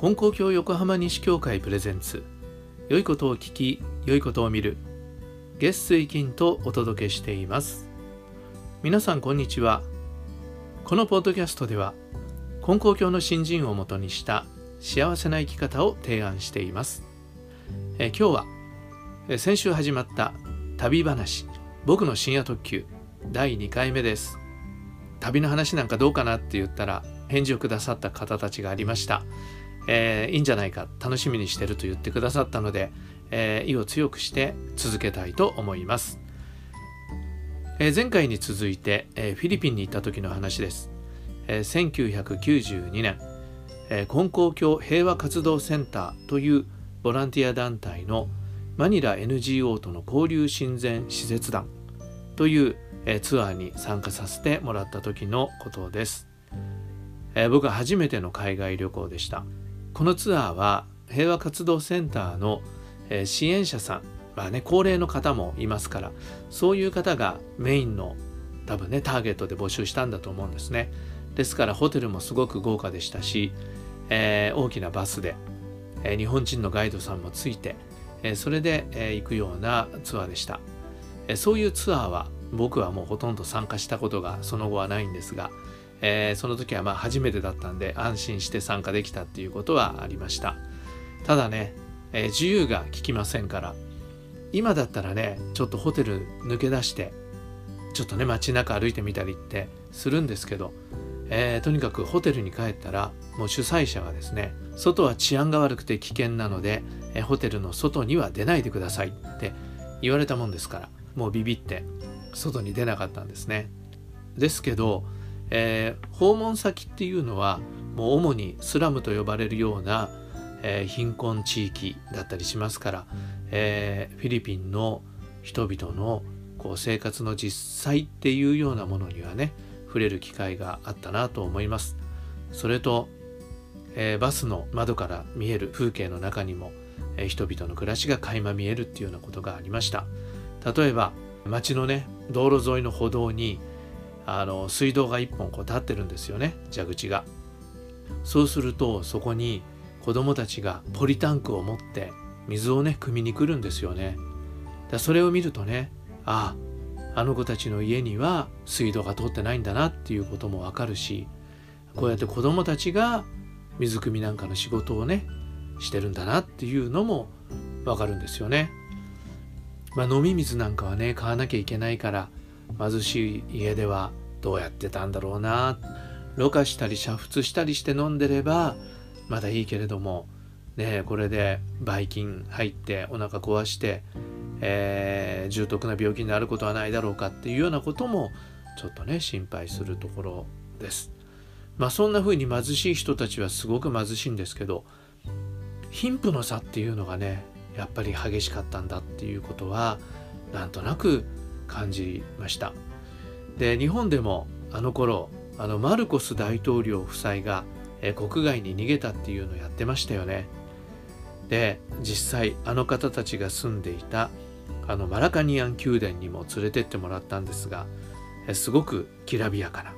金光教横浜西教会プレゼンツ。良いことを聞き良いことを見る。月水金とお届けしています。皆さんこんにちは。このポッドキャストでは金光教の新人をもとにした幸せな生き方を提案しています。え今日は先週始まった旅話。僕の深夜特急第2回目です。旅の話なんかどうかなって言ったら返事をくださった方たちがありました、えー、いいんじゃないか楽しみにしてると言ってくださったので、えー、意を強くして続けたいと思います、えー、前回に続いて、えフィリピンに行った時の話です、え1992年、え金光教平和活動センターというボランティア団体のマニラ NGO との交流親善施設団というツアーに参加させてもらった時のことです、え僕は初めての海外旅行でした。このツアーは平和活動センターの支援者さんまあね高齢の方もいますからそういう方がメインの多分ねターゲットで募集したんだと思うんですね。ですからホテルもすごく豪華でしたし、えー、大きなバスで、えー、日本人のガイドさんもついて、えー、それで、え行くようなツアーでした、えそういうツアーは僕はもうほとんど参加したことがその後はないんですが、えー、その時はまあ初めてだったんで安心して参加できたっていうことはありましたただね、えー、自由が利きませんから今だったらねちょっとホテル抜け出してちょっとね街中歩いてみたりってするんですけど、えー、とにかくホテルに帰ったらもう主催者がですね外は治安が悪くて危険なので、えホテルの外には出ないでくださいって言われたもんですからもうビビって外に出なかったんですね。ですけど、えー、訪問先っていうのはもう主にスラムと呼ばれるような、えー、貧困地域だったりしますから、えー、フィリピンの人々のこう生活の実際っていうようなものにはね触れる機会があったなと思います。それと、えー、バスの窓から見える風景の中にも、えー、人々の暮らしが垣間見えるっていうようなことがありました。例えば町のね道路沿いの歩道にあの水道が1本こう立ってるんですよね。蛇口が。そうするとそこに子供たちがポリタンクを持って水をね汲みに来るんですよね。だそれを見るとねあああの子たちの家には水道が通ってないんだなっていうこともわかるしこうやって子供たちが水汲みなんかの仕事をねしてるんだなっていうのもわかるんですよね。まあ、飲み水なんかはね買わなきゃいけないから貧しい家ではどうやってたんだろうなろ過したり煮沸したりして飲んでればまだいいけれどもねこれでばい菌入ってお腹壊して、えー、重篤な病気になることはないだろうかっていうようなこともちょっとね心配するところです。まあそんな風に貧しい人たちはすごく貧しいんですけど貧富の差っていうのがねやっぱり激しかったんだっていうことはなんとなく感じました。で日本でもあの頃あのマルコス大統領夫妻が国外に逃げたっていうのをやってましたよね。で実際あの方たちが住んでいたあのマラカニアン宮殿にも連れてってもらったんですがすごくきらびやかな。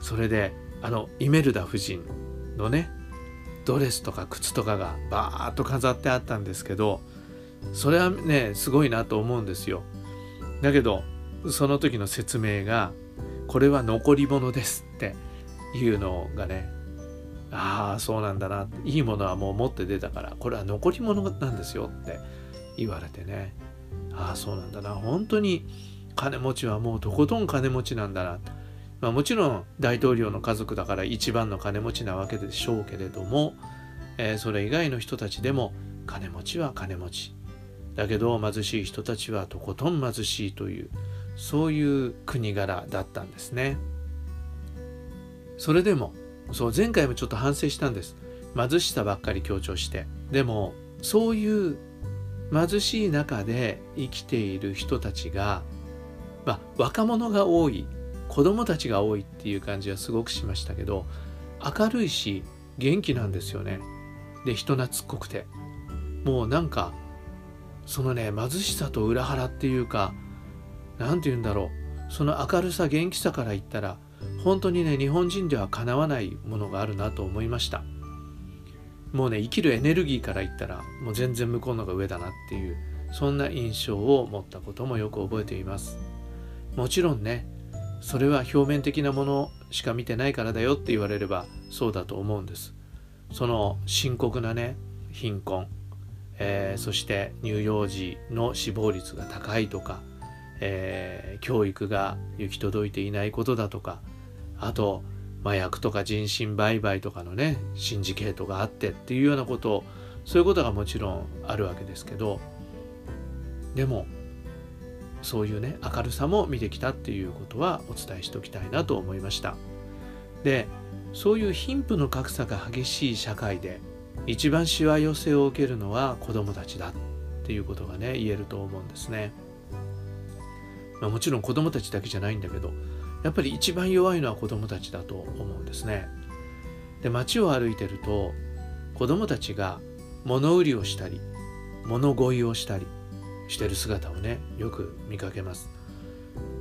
それであのイメルダ夫人のねドレスとか靴とかがバーッと飾ってあったんですけどそれはねすごいなと思うんですよ。だけどその時の説明がこれは残り物ですっていうのがねああそうなんだないいものはもう持って出たからこれは残り物なんですよって言われてねああそうなんだな本当に金持ちはもうとことん金持ちなんだなまあ、もちろん大統領の家族だから一番の金持ちなわけでしょうけれども、えー、それ以外の人たちでも金持ちは金持ち。だけど貧しい人たちはとことん貧しいというそういう国柄だったんですね。それでもそう前回もちょっと反省したんです。貧しさばっかり強調して。でもそういう貧しい中で生きている人たちが、まあ、若者が多い子供たちが多いっていう感じはすごくしましたけど明るいし元気なんですよね。で人懐っこくて。もうなんかそのね貧しさと裏腹っていうか何て言うんだろう。その明るさ元気さから言ったら本当にね日本人ではかなわないものがあるなと思いました。もうね生きるエネルギーから言ったらもう全然向こうのが上だなっていうそんな印象を持ったこともよく覚えています。もちろんねそれは表面的なものしか見てないからだよって言われればそうだと思うんです。その深刻なね貧困、えー、そして乳幼児の死亡率が高いとか、えー、教育が行き届いていないことだとかあと麻薬とか人身売買とかのねシンジケートがあってっていうようなことそういうことがもちろんあるわけですけどでもそういうね明るさも見てきたっていうことはお伝えしておきたいなと思いました。でそういう貧富の格差が激しい社会で一番しわ寄せを受けるのは子どもたちだっていうことがね言えると思うんですね、まあ、もちろん子どもたちだけじゃないんだけどやっぱり一番弱いのは子どもたちだと思うんですね。で街を歩いてると子どもたちが物売りをしたり物乞いをしたりしてる姿をねよく見かけます。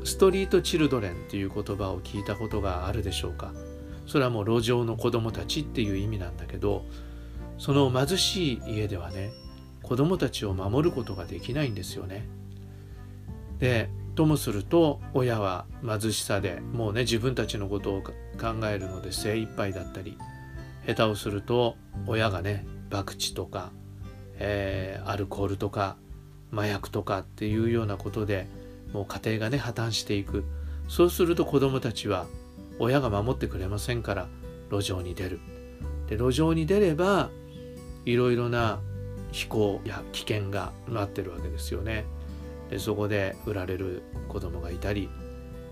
ストリートチルドレンっていう言葉を聞いたことがあるでしょうか。それはもう路上の子供たちっていう意味なんだけどその貧しい家ではね子供たちを守ることができないんですよね。でともすると親は貧しさでもうね自分たちのことを考えるので精一杯だったり下手をすると親がね博打とか、えー、アルコールとか麻薬とかっていうようなことでもう家庭がね破綻していく。そうすると子どもたちは親が守ってくれませんから路上に出る。で路上に出ればいろいろな非行や危険が待ってるわけですよねでそこで売られる子供がいたり、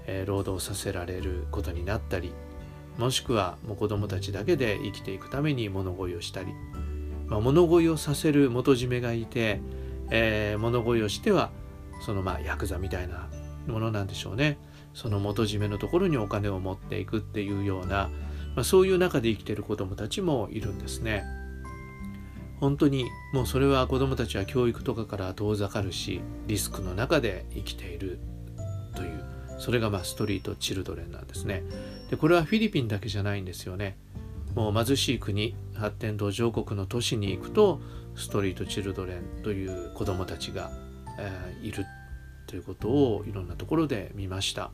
えー、労働させられることになったりもしくはもう子供たちだけで生きていくために物乞いをしたり、まあ、物乞いをさせる元締めがいてえー、物乞いをしてはそのまあヤクザみたいなものなんでしょうねその元締めのところにお金を持っていくっていうような、まあ、そういう中で生きている子どもたちもいるんですね。本当にもうそれは子どもたちは教育とかから遠ざかるしリスクの中で生きているというそれがまストリートチルドレンなんですね。でこれはフィリピンだけじゃないんですよね。もう貧しい国発展途上国の都市に行くとストリートチルドレンという子どもたちが、えー、いるということをいろんなところで見ました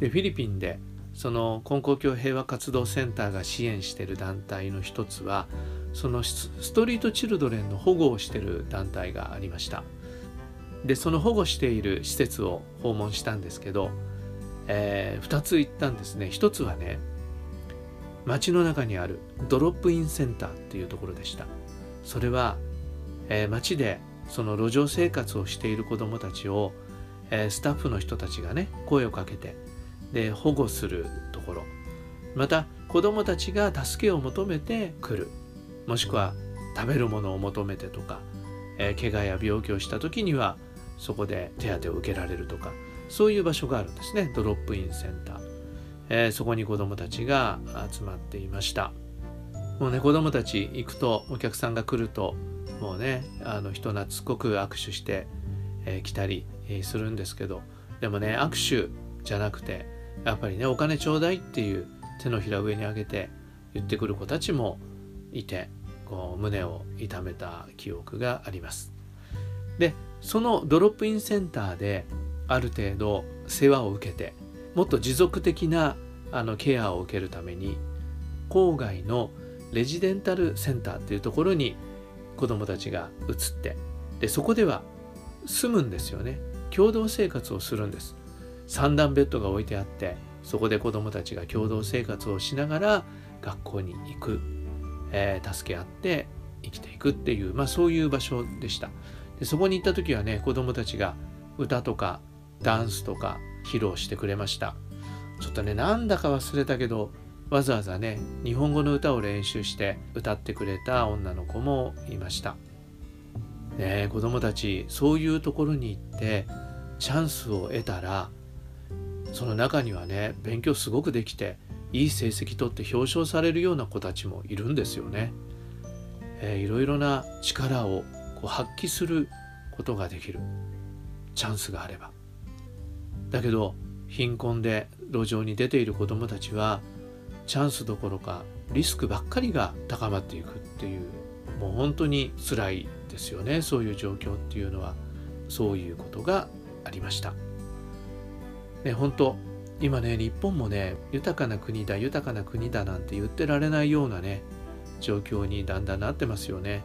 でフィリピンでその根高教平和活動センターが支援している団体の一つはそのストリートチルドレンの保護をしている団体がありました。でその保護している施設を訪問したんですけど、えー、2つ行ったんですね。1つはね街の中にあるドロップインセンターっていうところでした。それは、えー、街でその路上生活をしている子どもたちを、えー、スタッフの人たちがね声をかけてで保護するところ。また子どもたちが助けを求めて来る。もしくは食べるものを求めてとか、えー、怪我や病気をした時にはそこで手当を受けられるとかそういう場所があるんですね。ドロップインセンター、えー、そこに子どもたちが集まっていました。もうね子供たち行くとお客さんが来るともうねあの人懐っこく握手して、えー、来たり、するんですけどでもね握手じゃなくてやっぱりねお金ちょうだいっていう手のひら上に上げて言ってくる子たちもいてこう胸を痛めた記憶があります。でそのドロップインセンターである程度世話を受けてもっと持続的なあのケアを受けるために郊外のレジデンタルセンターっていうところに子どもたちが移ってでそこでは住むんですよね。共同生活をするんです。三段ベッドが置いてあってそこで子どもたちが共同生活をしながら学校に行く、えー、助け合って生きていくっていう、まあ、そういう場所でしたでそこに行った時はね子どもたちが歌とかダンスとか披露してくれましたちょっとねなんだか忘れたけどわざわざね日本語の歌を練習して歌ってくれた女の子もいました。ね子供たちそういうところに行ってチャンスを得たらその中にはね勉強すごくできていい成績取って表彰されるような子たちもいるんですよね。えー、いろいろな力をこう発揮することができるチャンスがあれば。だけど貧困で路上に出ている子どもたちはチャンスどころかリスクばっかりが高まっていくっていうもう本当に辛いですよねそういう状況っていうのはそういうことがありました。ね、本当今ね日本もね豊かな国だ豊かな国だなんて言ってられないようなね状況にだんだんなってますよね。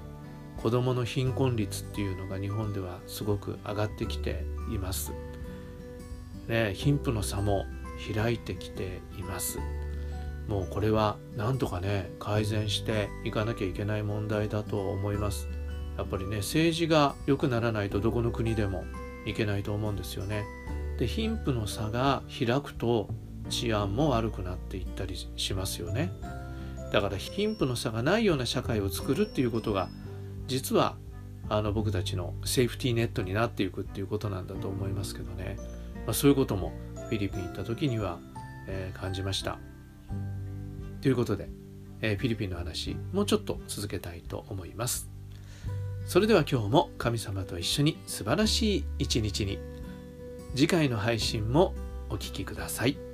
子どもの貧困率っていうのが日本ではすごく上がってきています。ね、貧富の差も開いてきています。もうこれはなんとかね改善していかなきゃいけない問題だと思います。やっぱりね政治が良くならないとどこの国でもいけないと思うんですよね。で貧富の差が開くと治安も悪くなっていったりしますよね。だから貧富の差がないような社会を作るっていうことが実はあの僕たちのセーフティーネットになっていくっていうことなんだと思いますけどね、まあ、そういうこともフィリピン行った時には、えー、感じました。ということで、えー、フィリピンの話もうちょっと続けたいと思います。それでは今日も神様と一緒に素晴らしい一日に次回の配信もお聴きください。